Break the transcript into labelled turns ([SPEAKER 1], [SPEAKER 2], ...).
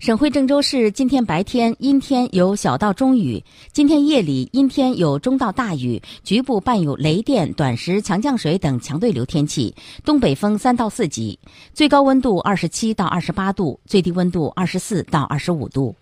[SPEAKER 1] 省会郑州市今天白天阴天有小到中雨今天夜里阴天有中到大雨局部伴有雷电短时强降水等强对流天气。东北风三到四级最高温度二十七到二十八度最低温度二十四到二十五度。